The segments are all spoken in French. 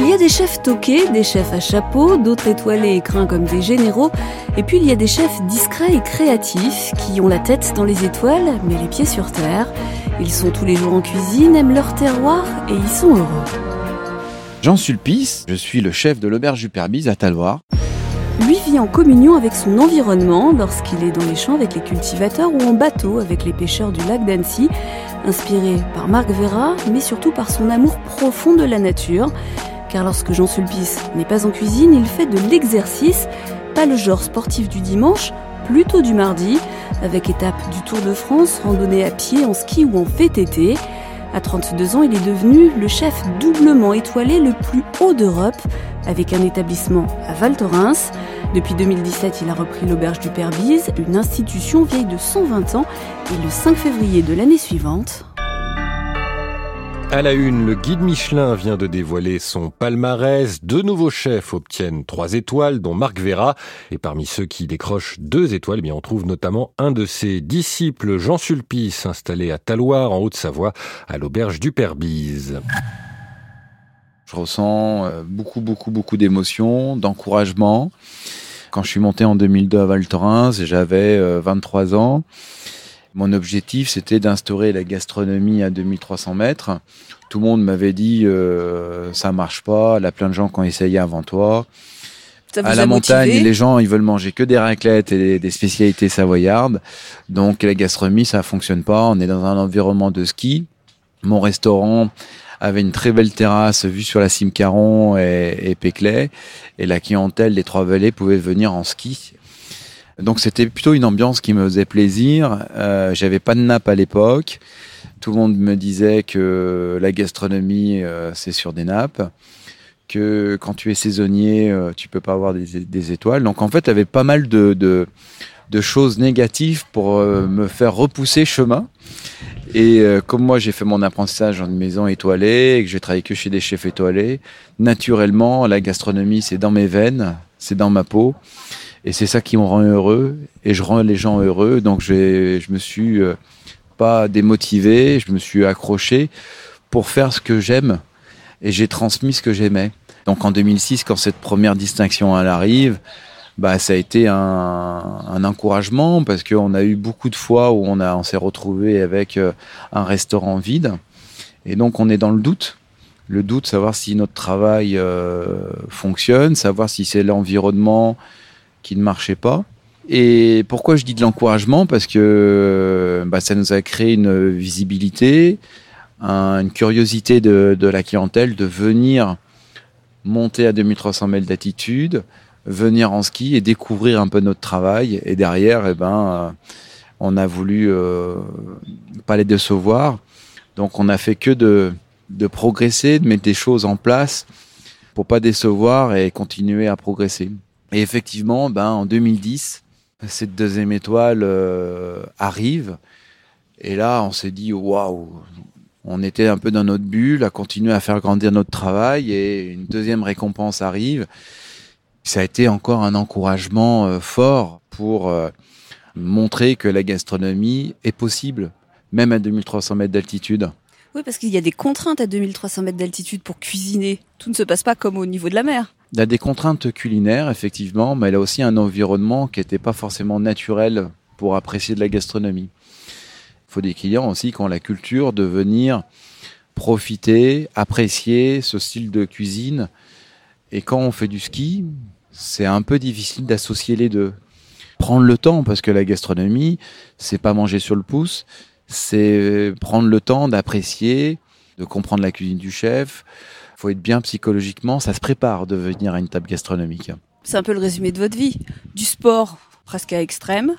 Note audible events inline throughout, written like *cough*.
Il y a des chefs toqués, des chefs à chapeau, d'autres étoilés et craints comme des généraux, et puis il y a des chefs discrets et créatifs qui ont la tête dans les étoiles mais les pieds sur terre. Ils sont tous les jours en cuisine, aiment leur terroir et ils sont heureux. Jean Sulpice, je suis le chef de l'auberge du Perbise à Taloir. Lui vit en communion avec son environnement lorsqu'il est dans les champs avec les cultivateurs ou en bateau avec les pêcheurs du lac d'Annecy, inspiré par Marc Vera, mais surtout par son amour profond de la nature car lorsque Jean Sulpice n'est pas en cuisine, il fait de l'exercice, pas le genre sportif du dimanche, plutôt du mardi, avec étape du Tour de France, randonnée à pied, en ski ou en VTT. À 32 ans, il est devenu le chef doublement étoilé le plus haut d'Europe, avec un établissement à Val Thorens. Depuis 2017, il a repris l'auberge du Père Bise, une institution vieille de 120 ans, et le 5 février de l'année suivante, à la une, le guide Michelin vient de dévoiler son palmarès. Deux nouveaux chefs obtiennent trois étoiles, dont Marc Vera. Et parmi ceux qui décrochent deux étoiles, eh bien, on trouve notamment un de ses disciples, Jean Sulpice, installé à Taloir, en Haute-Savoie, à l'auberge du Père Bise. Je ressens euh, beaucoup, beaucoup, beaucoup d'émotions, d'encouragement. Quand je suis monté en 2002 à Val Thorens, j'avais 23 euh, ans. Mon objectif, c'était d'instaurer la gastronomie à 2300 mètres. Tout le monde m'avait dit euh, ça marche pas. Il y a plein de gens qui ont essayé avant toi. à la montagne, les gens ils veulent manger que des raclettes et des spécialités savoyardes. Donc la gastronomie, ça fonctionne pas. On est dans un environnement de ski. Mon restaurant avait une très belle terrasse vue sur la cime Caron et, et Péclet. Et la clientèle des Trois-Vallées pouvait venir en ski donc c'était plutôt une ambiance qui me faisait plaisir. Euh, J'avais pas de nappe à l'époque. Tout le monde me disait que la gastronomie euh, c'est sur des nappes, que quand tu es saisonnier euh, tu peux pas avoir des, étoiles. Donc en fait, il y avait pas mal de, choses négatives pour me faire repousser chemin. Et comme moi j'ai fait mon apprentissage dans une maison étoilée et que j'ai travaillé que chez des chefs étoilés, naturellement la gastronomie c'est dans mes veines, c'est dans ma peau. Et c'est ça qui me rend heureux. Et je rends les gens heureux. Donc je, me suis euh, pas démotivé, je me suis accroché pour faire ce que j'aime. Et j'ai transmis ce que j'aimais. Donc en 2006, quand cette première distinction arrive, bah ça a été un, encouragement parce qu'on a eu beaucoup de fois où on a on s'est retrouvé avec euh, un restaurant vide et donc on est dans le doute le doute savoir si notre travail euh, fonctionne savoir si c'est l'environnement qui ne marchait pas. Et pourquoi je dis de l'encouragement? Parce que bah, ça nous a créé une visibilité, une curiosité de, la clientèle de venir monter à 2300 mètres d'altitude, venir en ski et découvrir un peu notre travail. Et derrière, eh ben, on a voulu euh, pas les décevoir. Donc on a fait que de, de progresser, de mettre des choses en place pour pas décevoir et continuer à progresser. Et effectivement, ben, en 2010, cette deuxième étoile euh, arrive. Et là, on s'est dit, waouh, on était un peu dans notre bulle, à continuer à faire grandir notre travail, et une deuxième récompense arrive. Ça a été encore un encouragement euh, fort pour euh, montrer que la gastronomie est possible, même à 2300 mètres d'altitude. Oui, parce qu'il y a des contraintes à 2300 mètres d'altitude pour cuisiner. Tout ne se passe pas comme au niveau de la mer. Il a des contraintes culinaires, effectivement, mais elle a aussi un environnement qui n'était pas forcément naturel pour apprécier de la gastronomie. Il faut des clients aussi qui ont la culture de venir profiter, apprécier ce style de cuisine. Et quand on fait du ski, c'est un peu difficile d'associer les deux. Prendre le temps, parce que la gastronomie, c'est pas manger sur le pouce, c'est prendre le temps d'apprécier, de comprendre la cuisine du chef, faut être bien psychologiquement, ça se prépare de venir à une table gastronomique. C'est un peu le résumé de votre vie. Du sport presque à extrême,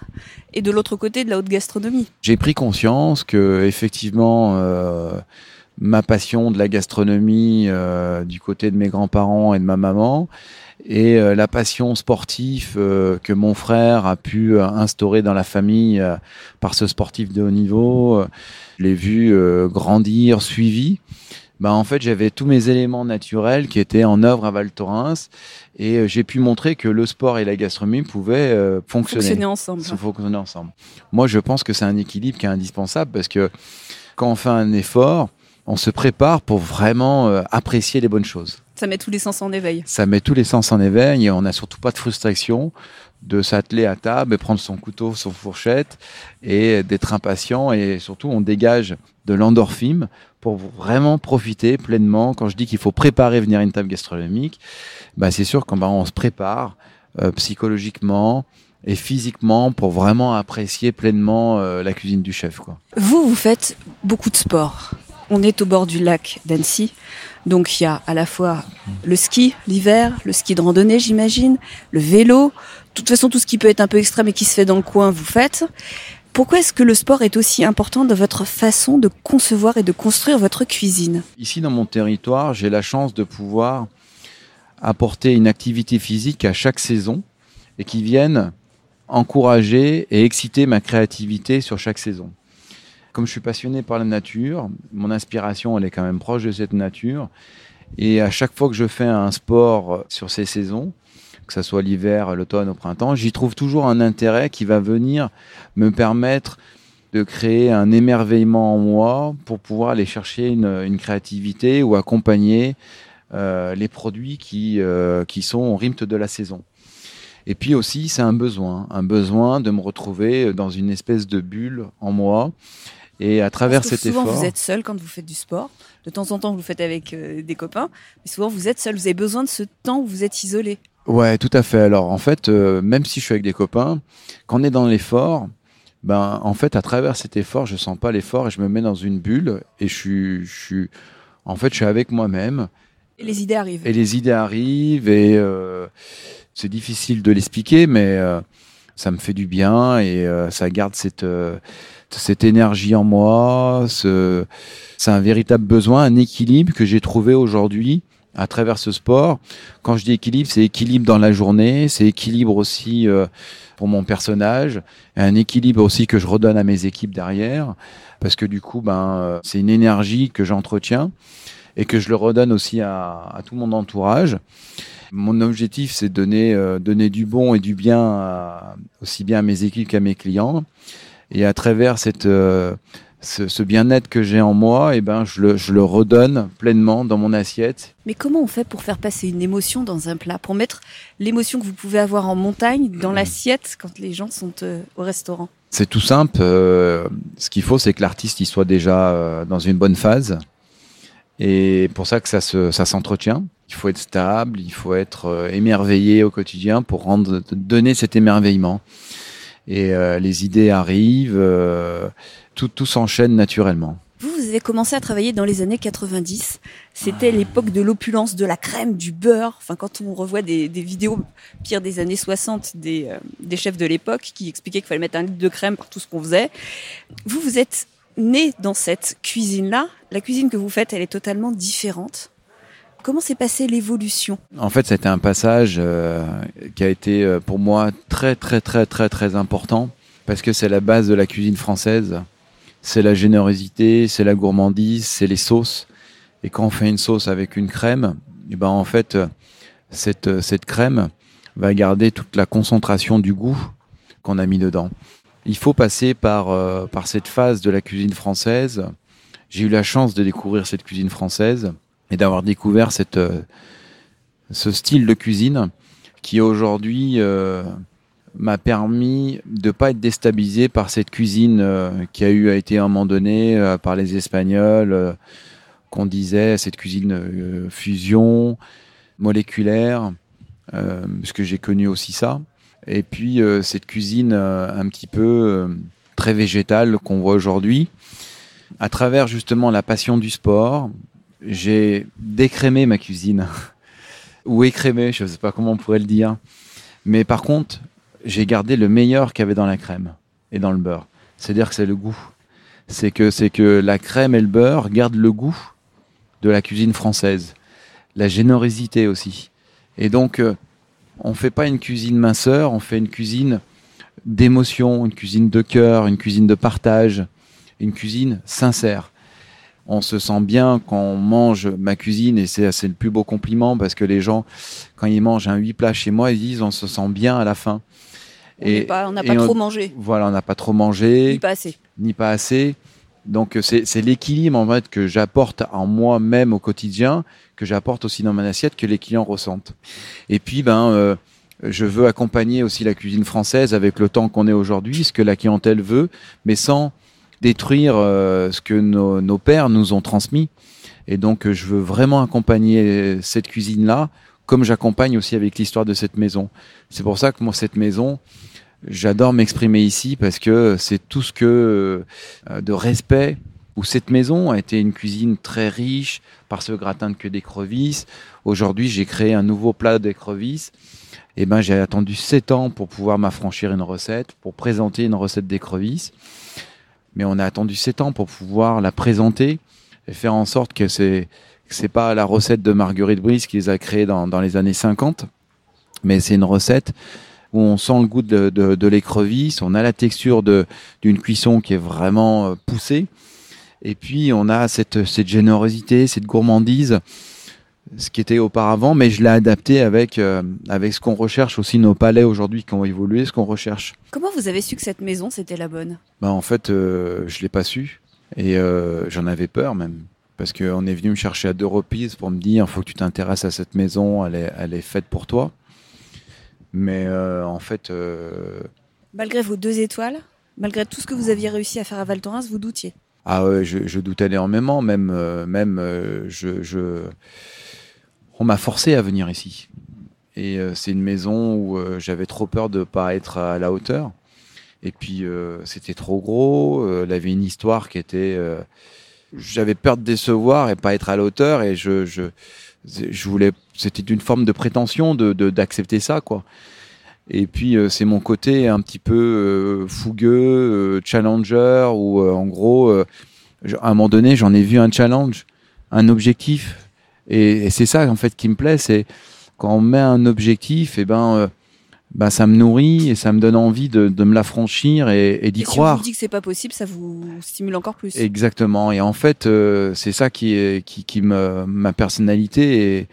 et de l'autre côté de la haute gastronomie. J'ai pris conscience que effectivement euh, ma passion de la gastronomie euh, du côté de mes grands-parents et de ma maman et euh, la passion sportive que mon frère a pu instaurer dans la famille par ce sportif de haut niveau, je l'ai vu grandir, suivi. Bah, en fait, j'avais tous mes éléments naturels qui étaient en œuvre à Val Thorens et j'ai pu montrer que le sport et la gastronomie pouvaient fonctionner. Fonctionner ensemble. Fonctionner ensemble. Moi, je pense que c'est un équilibre qui est indispensable parce que quand on fait un effort, on se prépare pour vraiment euh, apprécier les bonnes choses. Ça met tous les sens en éveil. Ça met tous les sens en éveil et on n'a surtout pas de frustration de s'atteler à table et prendre son couteau, son fourchette et d'être impatient et surtout on dégage de l'endorphine pour vraiment profiter pleinement. Quand je dis qu'il faut préparer venir à une table gastronomique, bah c'est sûr qu'on bah, on se prépare euh, psychologiquement et physiquement pour vraiment apprécier pleinement euh, la cuisine du chef. Quoi. Vous, vous faites beaucoup de sport. On est au bord du lac d'Annecy. Donc il y a à la fois le ski l'hiver, le ski de randonnée j'imagine, le vélo, de toute façon tout ce qui peut être un peu extrême et qui se fait dans le coin, vous faites. Pourquoi est-ce que le sport est aussi important dans votre façon de concevoir et de construire votre cuisine? Ici dans mon territoire, j'ai la chance de pouvoir apporter une activité physique à chaque saison et qui vienne encourager et exciter ma créativité sur chaque saison. Comme je suis passionné par la nature, mon inspiration, elle est quand même proche de cette nature. Et à chaque fois que je fais un sport sur ces saisons, que ce soit l'hiver, l'automne, au printemps, j'y trouve toujours un intérêt qui va venir me permettre de créer un émerveillement en moi pour pouvoir aller chercher une, une créativité ou accompagner euh, les produits qui, euh, qui sont au rythme de la saison. Et puis aussi, c'est un besoin, un besoin de me retrouver dans une espèce de bulle en moi et à travers Parce que cet souvent, effort, vous êtes seul quand vous faites du sport. De temps en temps, vous le faites avec euh, des copains. Mais souvent, vous êtes seul. Vous avez besoin de ce temps où vous êtes isolé. Ouais, tout à fait. Alors en fait, euh, même si je suis avec des copains, quand on est dans l'effort, ben en fait, à travers cet effort, je sens pas l'effort et je me mets dans une bulle et je suis, je suis, en fait, je suis avec moi-même Et les idées arrivent. et les idées arrivent et euh, c'est difficile de l'expliquer, mais euh, ça me fait du bien et euh, ça garde cette euh, cette énergie en moi. Ce, c'est un véritable besoin, un équilibre que j'ai trouvé aujourd'hui à travers ce sport. Quand je dis équilibre, c'est équilibre dans la journée, c'est équilibre aussi euh, pour mon personnage, un équilibre aussi que je redonne à mes équipes derrière, parce que du coup, ben, euh, c'est une énergie que j'entretiens et que je le redonne aussi à, tout mon entourage. Mon objectif, c'est donner, euh, donner du bon et du bien aussi bien à mes équipes qu'à mes clients. Et à travers cette, ce, ce bien-être que j'ai en moi, et ben, je le, je le redonne pleinement dans mon assiette. Mais comment on fait pour faire passer une émotion dans un plat Pour mettre l'émotion que vous pouvez avoir en montagne dans l'assiette quand les gens sont euh, au restaurant? C'est tout simple. euh, ce qu'il faut, c'est que l'artiste il soit déjà euh, dans une bonne phase. Et pour ça que ça se, ça s'entretient. Il faut être stable, il faut être émerveillé au quotidien pour rendre, donner cet émerveillement. Et euh, les idées arrivent, euh, tout, tout s'enchaîne naturellement. Vous, vous avez commencé à travailler dans les années 90. C'était l'époque de l'opulence, de la crème, du beurre. Enfin, quand on revoit des, vidéos, pire des années 60, des, euh, des chefs de l'époque qui expliquaient qu'il fallait mettre un litre de crème par tout ce qu'on faisait. Vous, vous êtes né dans cette cuisine-là. La cuisine que vous faites, elle est totalement différente. Comment s'est passée l'évolution? En fait, c'était un passage euh, qui a été euh, pour moi très très très très très important parce que c'est la base de la cuisine française. C'est la générosité, c'est la gourmandise, c'est les sauces. Et quand on fait une sauce avec une crème, et ben en fait euh, cette euh, cette crème va garder toute la concentration du goût qu'on a mis dedans. Il faut passer par euh, par cette phase de la cuisine française. J'ai eu la chance de découvrir cette cuisine française et d'avoir découvert cette euh, ce style de cuisine qui aujourd'hui euh, m'a permis de pas être déstabilisé par cette cuisine euh, qui a eu a été à un moment donné euh, par les Espagnols qu'on disait cette cuisine fusion moléculaire parce que j'ai connu aussi ça. Et puis cette cuisine un petit peu très végétale qu'on voit aujourd'hui à travers justement la passion du sport j'ai décrémé ma cuisine *laughs* ou écrémé, je ne sais pas comment on pourrait le dire. Mais par contre, j'ai gardé le meilleur qu'il y avait dans la crème et dans le beurre. C'est-à-dire que c'est le goût. C'est que, c'est que la crème et le beurre gardent le goût de la cuisine française. La générosité aussi. Et donc, euh, on fait pas une cuisine minceur, on fait une cuisine d'émotion, une cuisine de cœur, une cuisine de partage, une cuisine sincère. On se sent bien quand on mange ma cuisine et c'est le plus beau compliment parce que les gens, quand ils mangent un huit plats chez moi, ils disent on se sent bien à la fin. On n'est pas- on n'a pas et trop mangé, Voilà, on n'a pas trop mangé ni pas assez. ni pas assez. Donc c'est c'est l'équilibre en fait que j'apporte en moi-même au quotidien, que j'apporte aussi dans mon assiette, que les clients ressentent. Et puis ben euh, je veux accompagner aussi la cuisine française avec le temps qu'on est aujourd'hui, ce que la clientèle veut, mais sans détruire euh, ce que nos, nos pères nous ont transmis. Et donc euh, je veux vraiment accompagner cette cuisine-là, comme j'accompagne aussi avec l'histoire de cette maison. C'est pour ça que moi cette maison, J'adore m'exprimer ici parce que c'est tout ce que euh, de respect où cette maison a été une cuisine très riche par ce gratin de queue d'écrevisse. Aujourd'hui, j'ai créé un nouveau plat d'écrevisse. Et ben, j'ai attendu sept ans pour pouvoir m'affranchir une recette, pour présenter une recette d'écrevisse. Mais on a attendu sept ans pour pouvoir la présenter et faire en sorte que c'est c'est pas la recette de Marguerite Brice qui les a créées dans, dans les années 50, mais c'est une recette où on sent le goût de, de, de l'écrevisse, on a la texture d'une cuisson qui est vraiment euh, poussée, et puis on a cette, cette générosité, cette gourmandise, ce qui était auparavant, mais je l'ai adapté avec euh, avec ce qu'on recherche aussi nos palais aujourd'hui qui ont évolué, ce qu'on recherche. Comment vous avez su que cette maison, c'était la bonne? Ben, en fait, euh, je l'ai pas su et euh, j'en avais peur même. Parce qu'on est venu me chercher à deux reprises pour me dire il faut que tu t'intéresses à cette maison, elle est, elle est faite pour toi. Mais en fait, Malgré vos deux étoiles, malgré tout ce que vous aviez réussi à faire à Val Thorens, vous doutiez? ah ouais, je, je doutais énormément. Même, même je, je, on m'a forcé à venir ici. Et euh, c'est une maison où euh, j'avais trop peur de pas être à la hauteur. Et puis euh, c'était trop gros. euh, elle avait une histoire qui était. euh, j'avais peur de décevoir et pas être à la hauteur. Et je, je, je voulais. C'était une forme de prétention de de- d'accepter ça, quoi. Et puis euh, c'est mon côté un petit peu euh, fougueux, euh, challenger, où en gros, à un moment donné, j'en ai vu un challenge, un objectif, et, et c'est ça en fait qui me plaît, c'est quand on met un objectif, et ben, euh, ben ça me nourrit et ça me donne envie de, de me l'affranchir et, et d'y Et si on croire. vous dit que c'est pas possible, ça vous stimule encore plus. Exactement. Et en fait, euh, c'est ça qui est qui, qui me ma personnalité. Et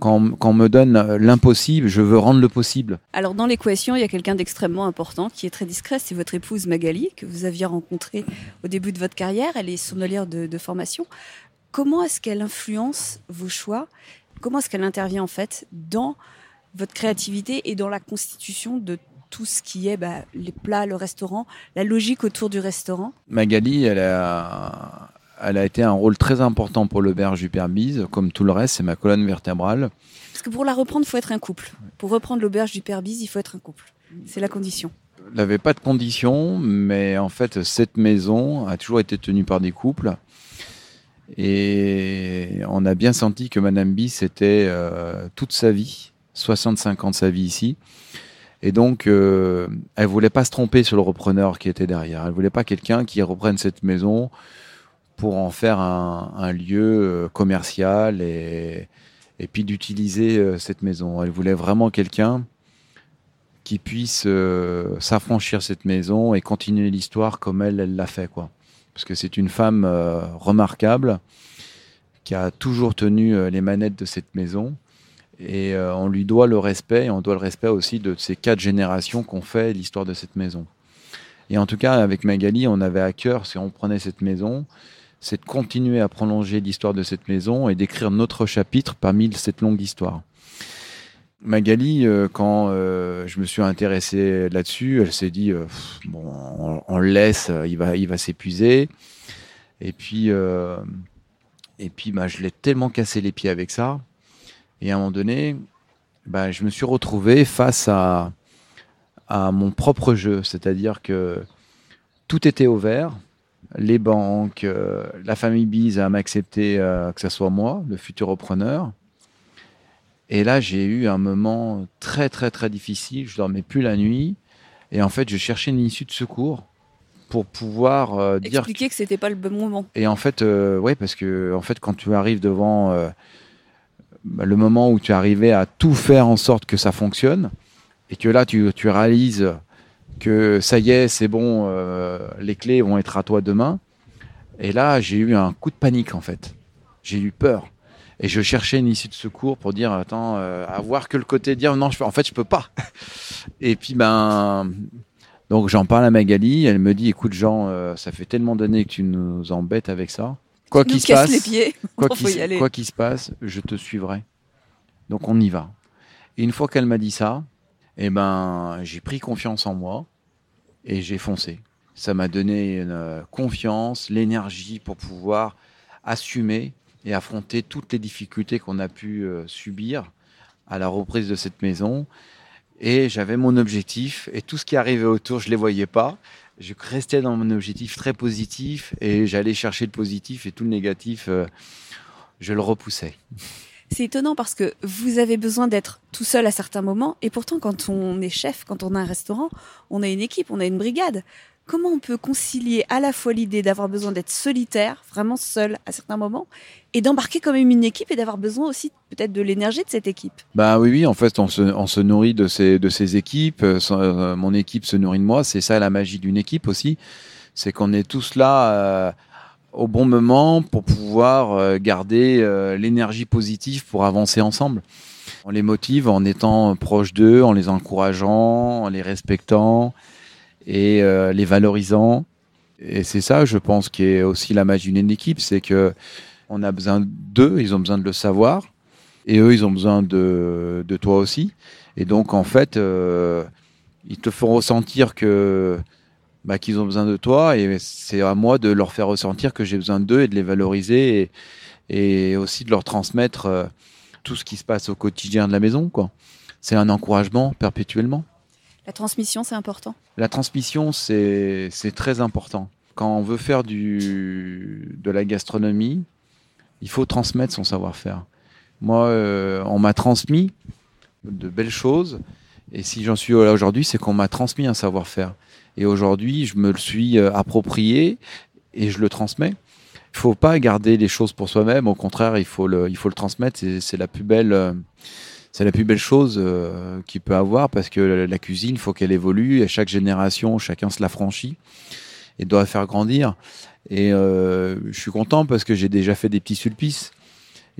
quand, quand on me donne l'impossible, je veux rendre le possible. Alors dans l'équation, il y a quelqu'un d'extrêmement important qui est très discret, c'est votre épouse Magali que vous aviez rencontrée au début de votre carrière. Elle est sommelière de, de formation. Comment est-ce qu'elle influence vos choix? Comment est-ce qu'elle intervient en fait dans votre créativité et dans la constitution de tout ce qui est bah, les plats, le restaurant, la logique autour du restaurant? Magali, elle a, elle a été un rôle très important pour l'auberge du Père Bise. Comme tout le reste, c'est ma colonne vertébrale. Parce que pour la reprendre, il faut être un couple. Pour reprendre l'auberge du Père Bise, il faut être un couple. C'est la condition. Elle n'avait pas de conditions, mais en fait, cette maison a toujours été tenue par des couples. Et on a bien senti que Madame Bis était euh, toute sa vie, 65 ans de sa vie ici. Et donc, euh, elle voulait pas se tromper sur le repreneur qui était derrière. Elle voulait pas quelqu'un qui reprenne cette maison pour en faire un, lieu euh, commercial et, et puis d'utiliser euh, cette maison. Elle voulait vraiment quelqu'un qui puisse euh, s'affranchir cette maison et continuer l'histoire comme elle, elle l'a fait, quoi. Parce que c'est une femme euh, remarquable qui a toujours tenu euh, les manettes de cette maison et euh, on lui doit le respect et on doit le respect aussi de ces quatre générations qu'on fait l'histoire de cette maison. Et en tout cas, avec Magali, on avait à cœur, si on prenait cette maison, c'est de continuer à prolonger l'histoire de cette maison et d'écrire notre chapitre parmi cette longue histoire. Magali, euh, quand euh, je me suis intéressé là-dessus, elle s'est dit euh, bon, on, le laisse, il va, il va s'épuiser. Et puis, et puis, bah, je l'ai tellement cassé les pieds avec ça. Et à un moment donné, bah, je me suis retrouvé face à mon propre jeu, c'est-à-dire que tout était ouvert. Les banques, la famille Bise à m'accepter que ce soit moi, le futur repreneur. Et là, j'ai eu un moment très, très, très difficile. Je dormais plus la nuit. Et en fait, je cherchais une issue de secours pour pouvoir euh, dire. Expliquer que c'était pas le bon moment. Et en fait, euh, ouais, parce que en fait, quand tu arrives devant euh, bah, le moment où tu arrivais à tout faire en sorte que ça fonctionne, et que là, tu, tu réalises que ça y est, c'est bon, euh, les clés vont être à toi demain. Et là, j'ai eu un coup de panique en fait. J'ai eu peur. Et je cherchais une issue de secours pour dire, attends, euh, avoir que le côté de dire, non, je, en fait, je peux pas. *laughs* Et puis, ben, donc j'en parle à Magali. Elle me dit, écoute, Jean, euh, ça fait tellement d'années que tu nous embêtes avec ça. Quoi qu'il se passe, les pieds. *laughs* quoi Faut qu'il y se- aller. quoi qu'il se passe, je te suivrai. Donc on y va. Et une fois qu'elle m'a dit ça, eh ben, j'ai pris confiance en moi et j'ai foncé. Ça m'a donné une euh, confiance, l'énergie pour pouvoir assumer et affronter toutes les difficultés qu'on a pu euh, subir à la reprise de cette maison. Et j'avais mon objectif et tout ce qui arrivait autour, je les voyais pas. Je restais dans mon objectif très positif et j'allais chercher le positif et tout le négatif, euh, je le repoussais. C'est étonnant parce que vous avez besoin d'être tout seul à certains moments et pourtant quand on est chef, quand on a un restaurant, on a une équipe, on a une brigade. Comment on peut concilier à la fois l'idée d'avoir besoin d'être solitaire, vraiment seul à certains moments, et d'embarquer quand même une équipe et d'avoir besoin aussi peut-être de l'énergie de cette équipe Bah oui, oui, en fait, on se, nourrit de ces, de ces équipes. euh, euh, mon équipe se nourrit de moi. C'est ça la magie d'une équipe aussi. C'est qu'on est tous là euh, au bon moment pour pouvoir garder l'énergie positive pour avancer ensemble. On les motive en étant proche d'eux, en les encourageant, en les respectant et euh, les valorisant. Et c'est ça, je pense, qui est aussi la magie d'une équipe, c'est que on a besoin d'eux, ils ont besoin de le savoir et eux, ils ont besoin de, de toi aussi. Et donc, en fait, euh, ils te font ressentir que bah, qu'ils ont besoin de toi, et c'est à moi de leur faire ressentir que j'ai besoin d'eux et de les valoriser, et, aussi de leur transmettre euh, tout ce qui se passe au quotidien de la maison. quoi. C'est un encouragement perpétuellement. La transmission, c'est important? La transmission, c'est très important. Quand on veut faire du, de la gastronomie, il faut transmettre son savoir-faire. Moi, euh, on m'a transmis de belles choses, et si j'en suis là aujourd'hui, c'est qu'on m'a transmis un savoir-faire. Et aujourd'hui, je me le suis euh, approprié et je le transmets. Il faut pas garder les choses pour soi-même. Au contraire, il faut le, il faut le transmettre. C'est, c'est la plus belle, euh, c'est la plus belle chose euh, qu'il peut avoir parce que la, cuisine, il faut qu'elle évolue. Et à chaque génération, chacun se l'affranchit et doit faire grandir. Et euh, je suis content parce que j'ai déjà fait des petits sulpices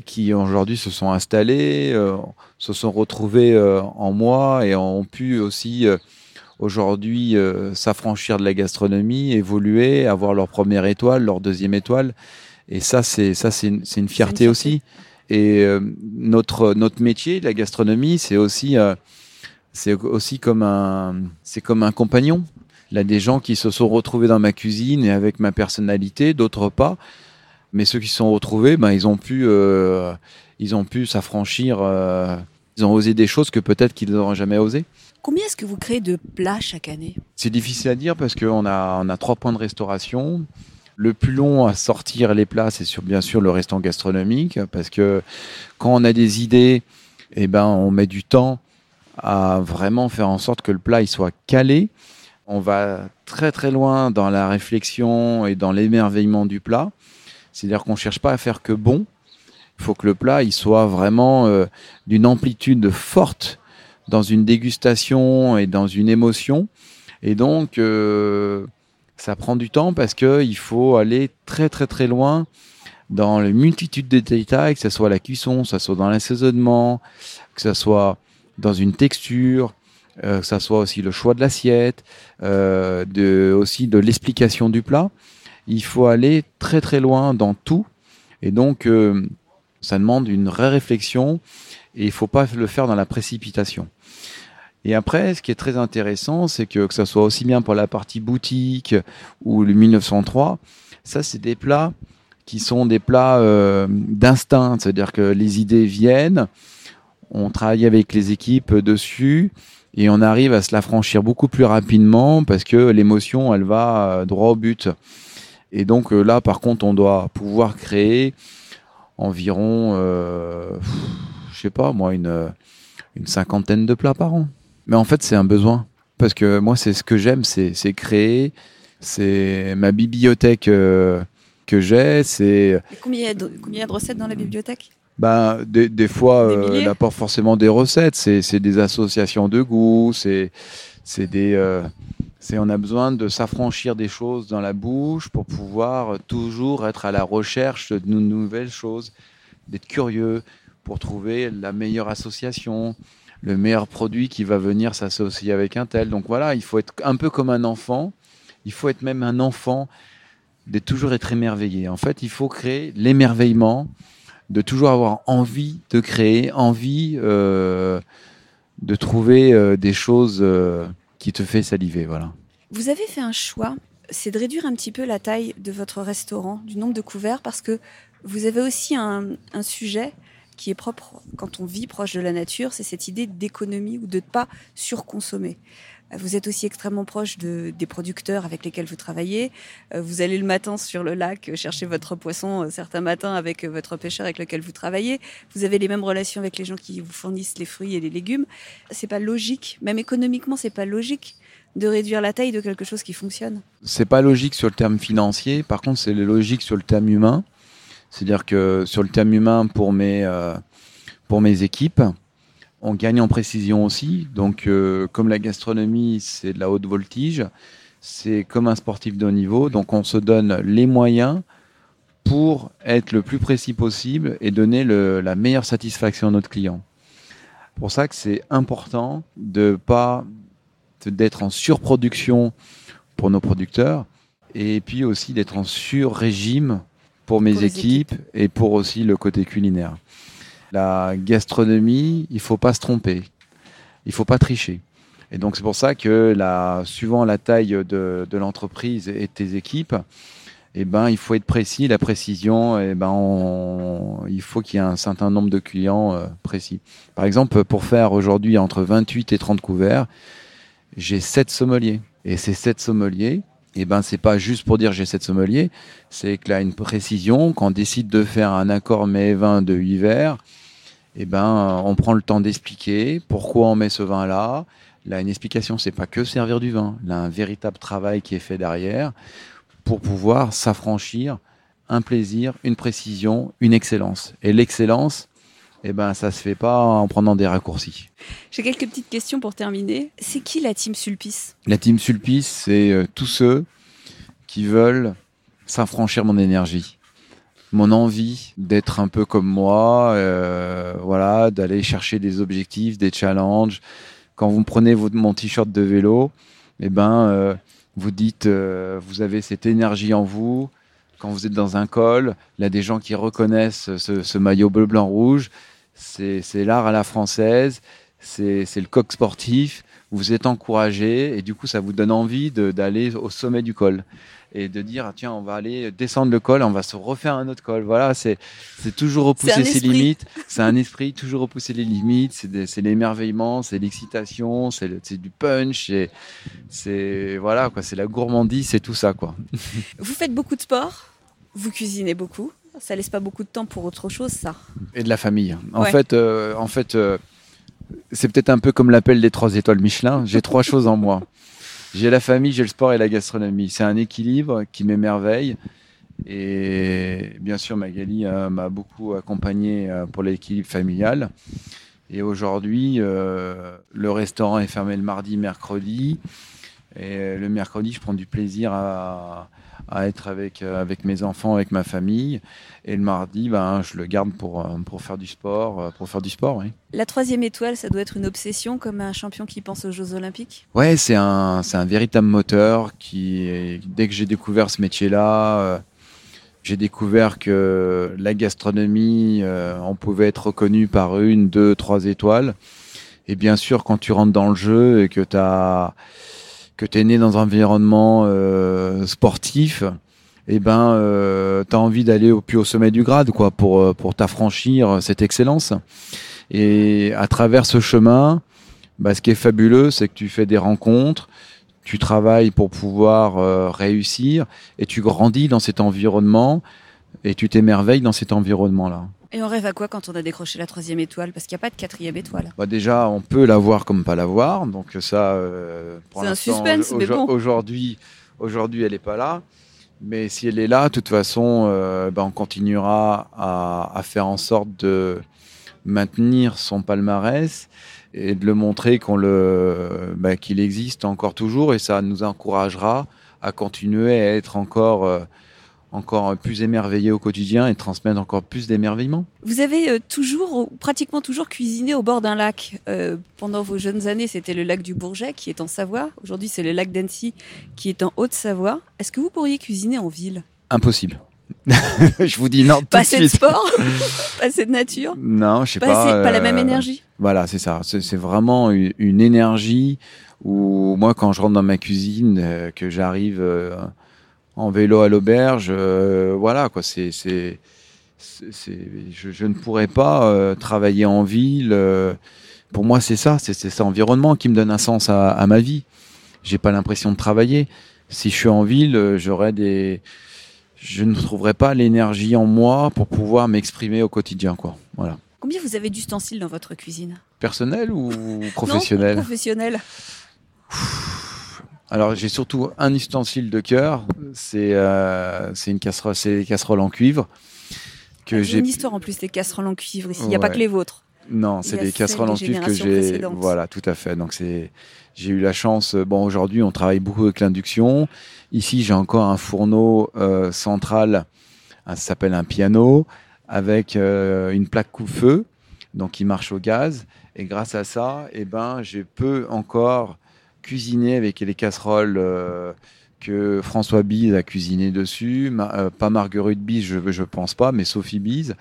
qui aujourd'hui se sont installés, euh, se sont retrouvés euh, en moi et ont pu aussi euh, aujourd'hui euh, s'affranchir de la gastronomie, évoluer, avoir leur première étoile, leur deuxième étoile. Et ça, c'est ça, c'est une, une fierté. aussi. Et euh, notre notre métier, la gastronomie, c'est aussi euh, c'est aussi comme un c'est comme un compagnon. Il y a des gens qui se sont retrouvés dans ma cuisine et avec ma personnalité, d'autres pas. Mais ceux qui se sont retrouvés, ben ils ont pu euh, ils ont pu s'affranchir. ils ont osé des choses que peut-être qu'ils n'auraient jamais osé. Combien est-ce que vous créez de plats chaque année? C'est difficile à dire parce qu'on a, on a trois points de restauration. Le plus long à sortir les plats, c'est sur, bien sûr le restaurant gastronomique parce que quand on a des idées, eh ben, on met du temps à vraiment faire en sorte que le plat il soit calé. On va très très loin dans la réflexion et dans l'émerveillement du plat. C'est-à-dire qu'on cherche pas à faire que bon. Il faut que le plat il soit vraiment euh, d'une amplitude forte dans une dégustation et dans une émotion. Et donc, euh, ça prend du temps parce que il faut aller très très très loin dans les multitudes de détails, que ce soit la cuisson, que ce soit dans l'assaisonnement, que ce soit dans une texture, euh, que ce soit aussi le choix de l'assiette, euh, aussi de l'explication du plat. Il faut aller très très loin dans tout. Et donc, euh, ça demande une vraie réflexion et il faut pas le faire dans la précipitation. Et après, ce qui est très intéressant, c'est que que ça soit aussi bien pour la partie boutique ou le 1903, ça c'est des plats qui sont des plats euh, d'instinct, c'est-à-dire que les idées viennent, on travaille avec les équipes dessus et on arrive à se l'affranchir beaucoup plus rapidement parce que l'émotion, elle va euh, droit au but. Et donc euh, là, par contre, on doit pouvoir créer environ, euh, sais pas, moi, une, une cinquantaine de plats par an. Mais en fait, c'est un besoin. Parce que moi, c'est ce que j'aime, c'est créer. C'est ma bibliothèque euh, que j'ai. C'est combien, il y a de recettes dans la bibliothèque? Ben, des, des fois, euh, elle n'a pas forcément des recettes, c'est des associations de goût, c'est des, euh, on a besoin de s'affranchir des choses dans la bouche pour pouvoir toujours être à la recherche de nouvelles choses, d'être curieux pour trouver la meilleure association, le meilleur produit qui va venir s'associer avec un tel. Donc voilà, il faut être un peu comme un enfant, il faut être même un enfant, de toujours être émerveillé. En fait, il faut créer l'émerveillement, de toujours avoir envie de créer, envie euh, de trouver euh, des choses euh, qui te fait saliver. Voilà. Vous avez fait un choix, c'est de réduire un petit peu la taille de votre restaurant, du nombre de couverts, parce que vous avez aussi un, un sujet qui est propre quand on vit proche de la nature, c'est cette idée d'économie ou de ne pas surconsommer. Vous êtes aussi extrêmement proche de, des producteurs avec lesquels vous travaillez. Euh, vous allez le matin sur le lac chercher votre poisson euh, certains matins avec votre pêcheur avec lequel vous travaillez. Vous avez les mêmes relations avec les gens qui vous fournissent les fruits et les légumes. C'est pas logique, même économiquement, c'est pas logique de réduire la taille de quelque chose qui fonctionne. C'est pas logique sur le terme financier. Par contre, c'est logique sur le terme humain. C'est-à-dire que sur le terme humain, pour mes, euh, pour mes équipes, on gagne en précision aussi. Donc, euh, comme la gastronomie, c'est de la haute voltige, c'est comme un sportif de haut niveau. Donc, on se donne les moyens pour être le plus précis possible et donner le, la meilleure satisfaction à notre client. Pour ça que c'est important de pas d'être en surproduction pour nos producteurs et puis aussi d'être en sur-régime pour mes équipes, et pour aussi le côté culinaire. La gastronomie, il faut pas se tromper, il faut pas tricher. Et donc c'est pour ça que la, suivant la taille de, de l'entreprise et de tes équipes, eh ben, il faut être précis. La précision, eh ben, il faut qu'il y ait un certain nombre de clients euh, précis. Par exemple, pour faire aujourd'hui entre 28 et 30 couverts, j'ai 7 sommeliers. Et ces 7 sommeliers, eh ben c'est pas juste pour dire j'ai cette sommelier, c'est que là une précision, quand on décide de faire un accord mets vin de 8 verres, eh ben on prend le temps d'expliquer pourquoi on met ce vin là. Là une explication, c'est pas que servir du vin, là un véritable travail qui est fait derrière pour pouvoir s'affranchir un plaisir, une précision, une excellence. Et l'excellence, eh ben, ça se fait pas en prenant des raccourcis. J'ai quelques petites questions pour terminer. C'est qui la team Sulpice? La team Sulpice, c'est euh, tous ceux qui veulent s'affranchir mon énergie, mon envie d'être un peu comme moi, euh, voilà, d'aller chercher des objectifs, des challenges. Quand vous prenez votre, mon t-shirt de vélo, eh ben, euh, vous dites, vous avez cette énergie en vous. Quand vous êtes dans un col, il y a des gens qui reconnaissent ce, ce maillot bleu, blanc, rouge c'est l'art à la française, c'est le coq sportif. Vous êtes encouragé et du coup, ça vous donne envie d'aller au sommet du col et de dire ah, tiens, on va aller descendre le col, on va se refaire un autre col. Voilà, c'est toujours repousser ses limites. C'est un esprit toujours repousser les limites. C'est l'émerveillement, c'est l'excitation, c'est du punch, c'est voilà quoi, c'est la gourmandise, c'est tout ça quoi. Vous faites beaucoup de sport, vous cuisinez beaucoup? Ça laisse pas beaucoup de temps pour autre chose, ça. Et de la famille. En fait, euh, en fait, euh, c'est peut-être un peu comme l'appel des trois étoiles Michelin. J'ai trois choses en moi. J'ai la famille, j'ai le sport et la gastronomie. C'est un équilibre qui m'émerveille. Et bien sûr, Magali euh, m'a beaucoup accompagné pour l'équilibre familial. Et aujourd'hui, le restaurant est fermé le mardi, mercredi. Et le mercredi, je prends du plaisir à, à être avec, euh, avec mes enfants, avec ma famille. Et le mardi, ben, je le garde pour, euh, pour faire du sport. Euh, pour faire du sport oui. La troisième étoile, ça doit être une obsession comme un champion qui pense aux Jeux Olympiques? Ouais, c'est un, c'est un véritable moteur qui, dès que j'ai découvert ce métier-là, j'ai découvert que la gastronomie, on pouvait être reconnu par une, deux, trois étoiles. Et bien sûr, quand tu rentres dans le jeu et que tu as que tu es né dans un environnement euh, sportif, eh ben, euh, tu as envie d'aller au plus haut sommet du grade, quoi, pour, euh, t'affranchir cette excellence. Et à travers ce chemin, bah, ce qui est fabuleux, c'est que tu fais des rencontres, tu travailles pour pouvoir réussir, et tu grandis dans cet environnement, et tu t'émerveilles dans cet environnement-là. Et on rêve à quoi quand on a décroché la troisième étoile Parce qu'il n'y a pas de quatrième étoile. Bah déjà, on peut l'avoir comme pas l'avoir, donc ça. Euh, c'est un suspense, mais bon. Aujourd'hui, aujourd'hui, elle n'est pas là. Mais si elle est là, de toute façon, euh, bah, on continuera à, à, faire en sorte de maintenir son palmarès et de le montrer qu'on le, bah, qu'il existe encore toujours, et ça nous encouragera à continuer à être encore euh, encore plus émerveillé au quotidien et transmettre encore plus d'émerveillement. Vous avez euh, toujours, pratiquement toujours cuisiné au bord d'un lac. Euh, pendant vos jeunes années, c'était le lac du Bourget qui est en Savoie. Aujourd'hui, c'est le lac d'Annecy qui est en Haute-Savoie. Est-ce que vous pourriez cuisiner en ville? Impossible. *laughs* je vous dis non. Tout pas assez de, sport, *laughs* pas assez de nature? Non, je sais pas. Pas, pas la même énergie? Voilà, c'est ça. C'est vraiment une, une, énergie où moi, quand je rentre dans ma cuisine, euh, que j'arrive en vélo à l'auberge. Euh, voilà, quoi. C'est, c'est, c'est, je, je, ne pourrais pas euh, travailler en ville. Euh, pour moi, c'est ça. C'est, c'est cet environnement qui me donne un sens à, à ma vie. J'ai pas l'impression de travailler. Si je suis en ville, j'aurais des, je ne trouverais pas l'énergie en moi pour pouvoir m'exprimer au quotidien, quoi. Voilà. Combien vous avez d'ustensiles dans votre cuisine? Personnel ou professionnel? non, Professionnel. Alors j'ai surtout un ustensile de cœur, c'est euh, une casserole, c'est des casseroles en cuivre que ah, j'ai. Une histoire en plus des casseroles en cuivre ici. Il n'y a pas que les vôtres. Non, c'est des casseroles en cuivre que j'ai. Voilà, tout à fait. Donc c'est, j'ai eu la chance. Bon, aujourd'hui, on travaille beaucoup avec l'induction. Ici, j'ai encore un fourneau euh, central, ça s'appelle un piano, avec euh, une plaque coupe-feu, donc qui marche au gaz. Et grâce à ça, eh ben, je peux encore cuisiner avec les casseroles euh, que François Bise a cuisiné dessus. Euh, pas Marguerite Bise, je ne pense pas, mais Sophie Bise.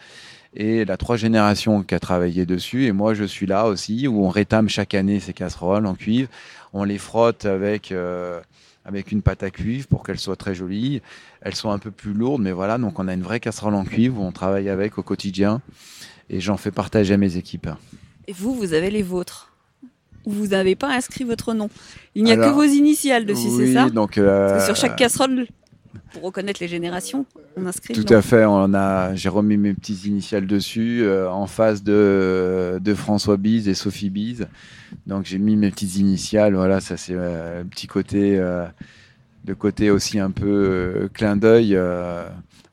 Et la trois générations qui a travaillé dessus. Et moi, je suis là aussi, où on rétame chaque année ces casseroles en cuivre. On les frotte avec, euh, avec une pâte à cuivre pour qu'elles soient très jolies. Elles sont un peu plus lourdes, mais voilà. Donc, on a une vraie casserole en cuivre où on travaille avec au quotidien. Et j'en fais partager à mes équipes. Et vous, vous avez les vôtres vous n'avez pas inscrit votre nom. Il n'y a que vos initiales dessus, c'est ça donc, euh, Sur chaque casserole, pour reconnaître les générations, on inscrit. Tout à fait. On a, j'ai remis mes petites initiales dessus euh, en face de, de François Bise et Sophie Bise. Donc j'ai mis mes petites initiales. Voilà, ça c'est euh, un petit côté, de côté aussi un peu clin d'œil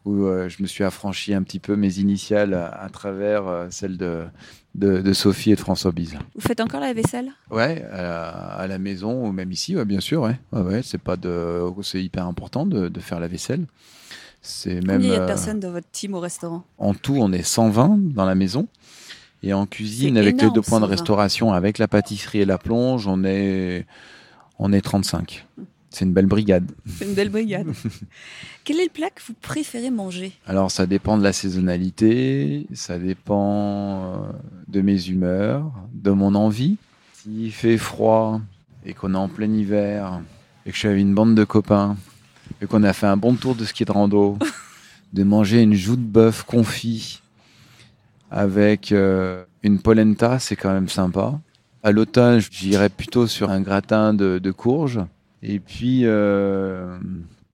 où je me suis affranchi un petit peu mes initiales à, travers celles de de, Sophie et de François Bise. Vous faites encore la vaisselle? Ouais, à, la maison ou même ici, ouais, bien sûr. Ouais. Ouais, c'est pas de, c'est hyper important de, faire la vaisselle. C'est même. Combien il y a de euh, personnes dans votre team au restaurant? En tout, on est 120 dans la maison. Et en cuisine, avec les deux points de restauration, avec la pâtisserie et la plonge, on est, on est 35. C'est une belle brigade. C'est une belle brigade. *laughs* Quel est le plat que vous préférez manger? Alors, ça dépend de la saisonnalité, ça dépend euh, de mes humeurs, de mon envie. S'il fait froid et qu'on est en plein hiver et que je suis avec une bande de copains et qu'on a fait un bon tour de ski de rando, *laughs* de manger une joue de bœuf confit avec euh, une polenta, c'est quand même sympa. À l'automne, j'irais plutôt sur un gratin de, de courges et puis, euh,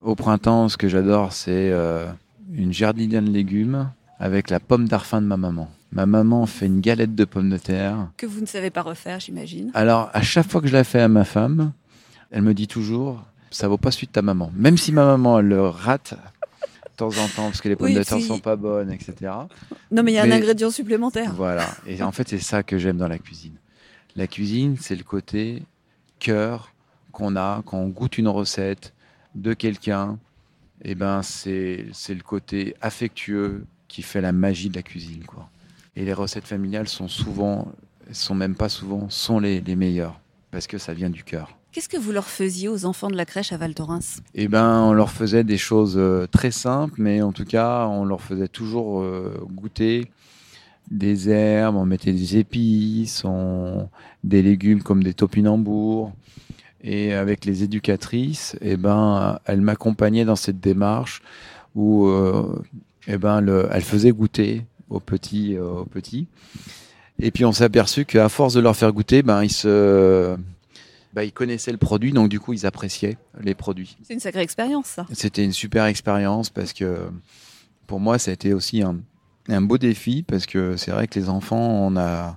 au printemps, ce que j'adore, c'est euh, une jardinière de légumes avec la pomme d'arfin de ma maman. Ma maman fait une galette de pommes de terre. Que vous ne savez pas refaire, j'imagine. Alors, à chaque fois que je la fais à ma femme, elle me dit toujours ça vaut pas celui de ta maman. Même si ma maman elle le rate de temps en temps parce que les pommes de terre sont pas bonnes, etc. Non, mais il y a un ingrédient supplémentaire. Voilà. Et en fait, c'est ça que j'aime dans la cuisine. La cuisine, c'est le côté cœur, qu'on a quand on goûte une recette de quelqu'un, eh ben c'est le côté affectueux qui fait la magie de la cuisine. Quoi. Et les recettes familiales sont souvent, sont même pas souvent, sont les, les meilleures parce que ça vient du cœur. Qu'est-ce que vous leur faisiez aux enfants de la crèche à Val Thorens Eh ben, on leur faisait des choses euh, très simples, mais en tout cas, on leur faisait toujours euh, goûter des herbes, on mettait des épices, des légumes comme des topinambours, et avec les éducatrices, eh ben, elles m'accompagnaient dans cette démarche où euh, eh ben, le, elles faisaient goûter aux petits, euh, aux petits. Et puis on s'est aperçu qu'à force de leur faire goûter, ben, ils se, ben, ils connaissaient le produit, donc du coup ils appréciaient les produits. C'est une sacrée expérience, ça. C'était une super expérience parce que pour moi, ça a été aussi un, un beau défi parce que c'est vrai que les enfants, on a,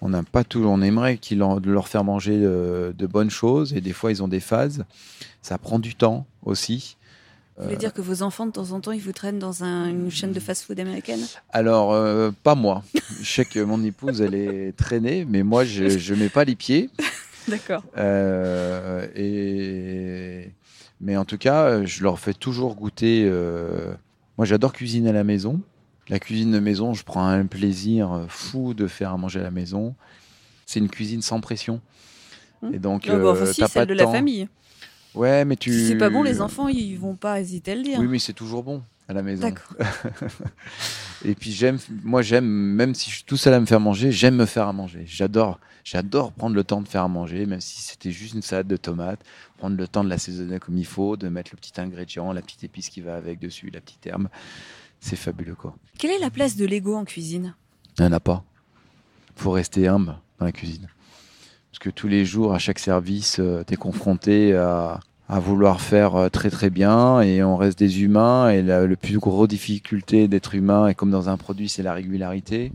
on n'a pas toujours, on aimerait qu'ils leur, leur faire manger de, de bonnes choses et des fois ils ont des phases. Ça prend du temps aussi. Vous voulez dire que vos enfants, de temps en temps, ils vous traînent dans un- une chaîne de fast-food américaine? Alors, euh, pas moi. Je sais que mon épouse, elle est traînée, mais moi, je ne mets pas les pieds. *laughs* D'accord. Euh, et... Mais en tout cas, je leur fais toujours goûter. euh, Moi, j'adore cuisiner à la maison. La cuisine de maison, je prends un plaisir fou de faire à manger à la maison. C'est une cuisine sans pression. Mmh. Et donc, Ah bah, euh, aussi, t'as celle pas de la temps. famille. Ouais, mais tu. Si c'est pas bon, les enfants, ils vont pas hésiter à le dire. Oui, mais c'est toujours bon à la maison. D'accord. *laughs* Et puis j'aime, moi j'aime, même si je suis tout seul à me faire manger, j'aime me faire à manger. J'adore, j'adore prendre le temps de faire à manger, même si c'était juste une salade de tomates, prendre le temps de l'assaisonner comme il faut, de mettre le petit ingrédient, la petite épice qui va avec dessus, la petite herbe. C'est fabuleux quoi. Quelle est la place de l'ego en cuisine? Il n'y en a pas. faut rester humble dans la cuisine. Parce que tous les jours, à chaque service, tu es confronté à, à vouloir faire euh, très très bien et on reste des humains et la, le plus gros difficulté d'être humain et comme dans un produit c'est la régularité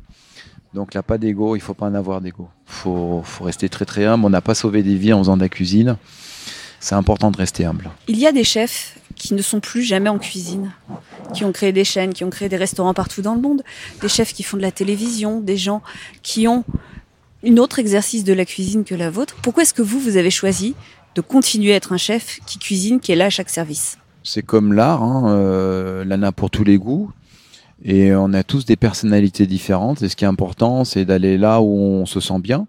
donc là pas d'ego il faut pas en avoir d'ego faut faut rester très très humble on n'a pas sauvé des vies en faisant de la cuisine c'est important de rester humble Il y a des chefs qui ne sont plus jamais en cuisine, qui ont créé des chaînes, qui ont créé des restaurants partout dans le monde, des chefs qui font de la télévision, des gens qui ont une autre exercice de la cuisine que la vôtre. Pourquoi est-ce que vous, vous avez choisi de continuer à être un chef qui cuisine, qui est là à chaque service? C'est comme l'art, hein, euh, l'en a pour tous les goûts. Et on a tous des personnalités différentes. Et ce qui est important, c'est d'aller là où on se sent bien.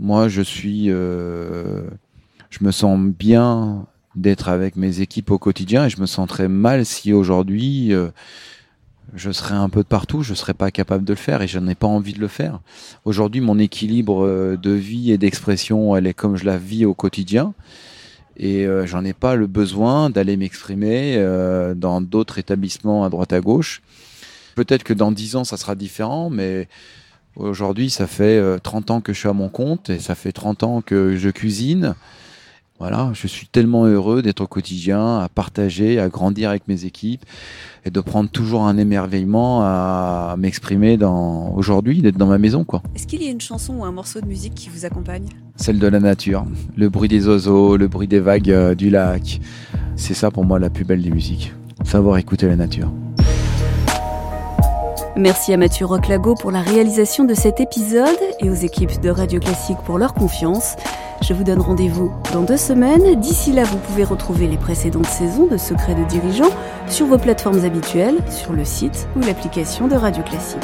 Moi, je suis, euh, je me sens bien d'être avec mes équipes au quotidien et je me sentirais mal si aujourd'hui euh, je serais un peu de partout, je serais pas capable de le faire et je n'ai pas envie de le faire. Aujourd'hui, mon équilibre euh, de vie et d'expression, elle est comme je la vis au quotidien et euh, j'en ai pas le besoin d'aller m'exprimer euh, dans d'autres établissements à droite à gauche. Peut-être que dans 10 ans ça sera différent, mais aujourd'hui ça fait euh, 30 ans que je suis à mon compte et ça fait 30 ans que je cuisine. Voilà, je suis tellement heureux d'être au quotidien, à partager, à grandir avec mes équipes et de prendre toujours un émerveillement à m'exprimer dans aujourd'hui, d'être dans ma maison quoi. Est-ce qu'il y a une chanson ou un morceau de musique qui vous accompagne? Celle de la nature, le bruit des oiseaux, le bruit des vagues euh, du lac. C'est ça pour moi la plus belle des musiques. Savoir écouter la nature. Merci à Mathieu Roclago pour la réalisation de cet épisode et aux équipes de Radio Classique pour leur confiance. Je vous donne rendez-vous dans deux semaines. D'ici là, vous pouvez retrouver les précédentes saisons de Secrets de dirigeants sur vos plateformes habituelles, sur le site ou l'application de Radio Classique.